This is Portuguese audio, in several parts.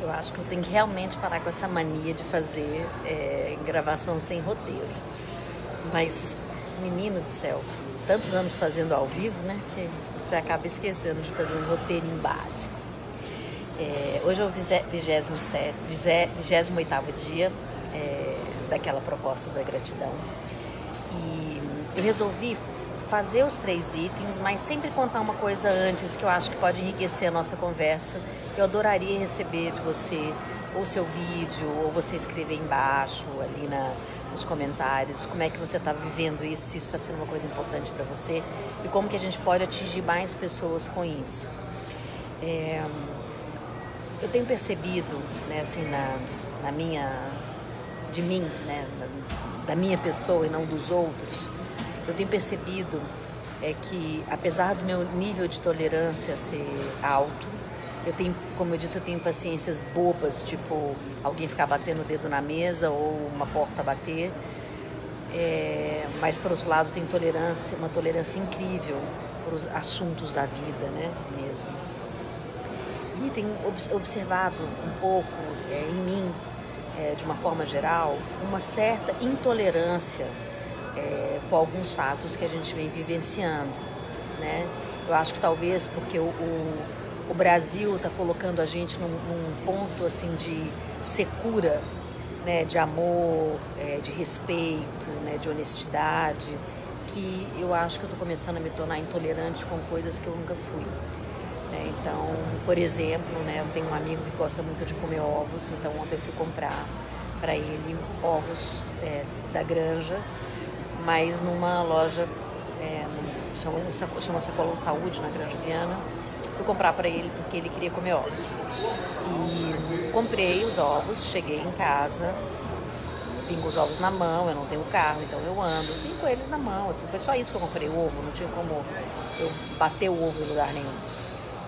Eu acho que eu tenho que realmente parar com essa mania de fazer é, gravação sem roteiro. Mas, menino do céu, tantos anos fazendo ao vivo, né? Que você acaba esquecendo de fazer um roteirinho básico. É, hoje é o 28 dia é, daquela proposta da gratidão. E eu resolvi fazer os três itens, mas sempre contar uma coisa antes que eu acho que pode enriquecer a nossa conversa. Eu adoraria receber de você ou seu vídeo, ou você escrever embaixo, ali na, nos comentários, como é que você está vivendo isso, se isso está sendo uma coisa importante para você e como que a gente pode atingir mais pessoas com isso. É, eu tenho percebido, né, assim, na, na minha, de mim, né, da minha pessoa e não dos outros, eu tenho percebido é que apesar do meu nível de tolerância ser alto, eu tenho, como eu disse, eu tenho paciências bobas, tipo alguém ficar batendo o dedo na mesa ou uma porta bater. É, mas por outro lado tem tolerância, uma tolerância incrível para os assuntos da vida, né, mesmo. E tenho observado um pouco é, em mim, é, de uma forma geral, uma certa intolerância é, com alguns fatos que a gente vem vivenciando. Né? Eu acho que talvez porque o, o, o Brasil está colocando a gente num, num, ponto assim de secura, né? de amor, é, de respeito, né? de honestidade, que eu acho que eu estou começando a me tornar intolerante com coisas que eu nunca fui. Né? Então, por exemplo, né? eu tenho um amigo que gosta muito de comer ovos, então ontem eu fui comprar para ele ovos é, da granja mas numa loja, é, chama, chama Sacolão Saúde, na Granja Viana. Fui comprar para ele porque ele queria comer ovos. E comprei os ovos, cheguei em casa, vim com os ovos na mão, eu não tenho carro, então eu ando, vim com eles na mão, assim, foi só isso que eu comprei o ovo, não tinha como eu bater o ovo em lugar nenhum.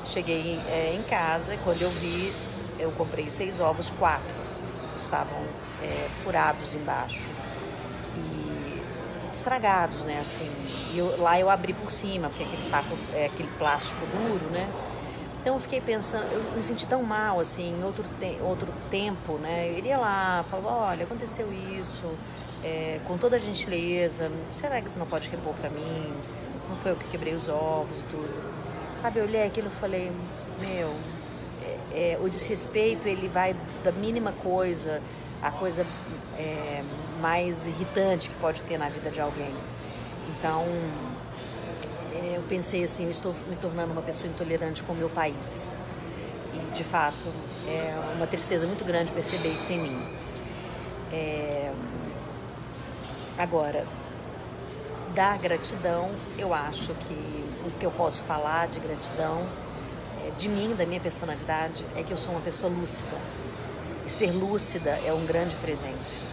Cheguei é, em casa e quando eu vi, eu comprei seis ovos, quatro estavam é, furados embaixo estragados, né? Assim, e eu, lá eu abri por cima, porque aquele saco é aquele plástico duro, né? Então eu fiquei pensando, eu me senti tão mal, assim, em outro, te outro tempo, né? Eu iria lá, falava, olha, aconteceu isso, é, com toda a gentileza, será que você não pode repor para mim? Não foi eu que quebrei os ovos e tudo. Sabe, eu olhei aquilo e falei, meu, é, é, o desrespeito, ele vai da mínima coisa, a coisa é, mais irritante que pode ter na vida de alguém. Então, é, eu pensei assim, eu estou me tornando uma pessoa intolerante com o meu país. E, de fato, é uma tristeza muito grande perceber isso em mim. É... Agora, da gratidão, eu acho que o que eu posso falar de gratidão, é, de mim, da minha personalidade, é que eu sou uma pessoa lúcida. Ser lúcida é um grande presente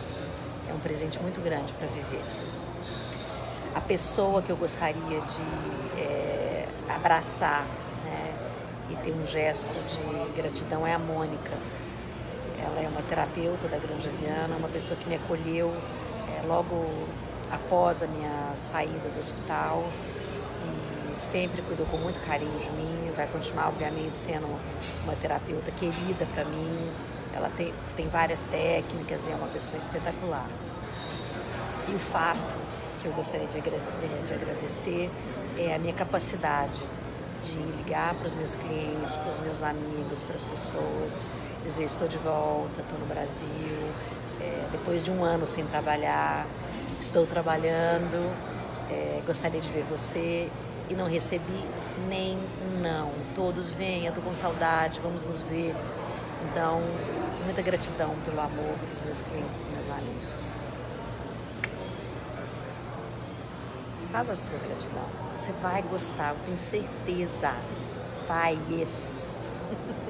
é um presente muito grande para viver. A pessoa que eu gostaria de é, abraçar né, e ter um gesto de gratidão é a Mônica. Ela é uma terapeuta da Granja Viana, uma pessoa que me acolheu é, logo após a minha saída do hospital e sempre cuidou com muito carinho de mim. Vai continuar, obviamente, sendo uma terapeuta querida para mim, ela tem, tem várias técnicas e é uma pessoa espetacular. E o fato que eu gostaria de, de agradecer é a minha capacidade de ligar para os meus clientes, para os meus amigos, para as pessoas, dizer estou de volta, estou no Brasil, é, depois de um ano sem trabalhar, estou trabalhando, é, gostaria de ver você e não recebi nem um não. Todos venham, estou com saudade, vamos nos ver. Então, muita gratidão pelo amor dos meus clientes e meus amigos. Faz a sua gratidão. Você vai gostar, eu tenho certeza. Vai, yes.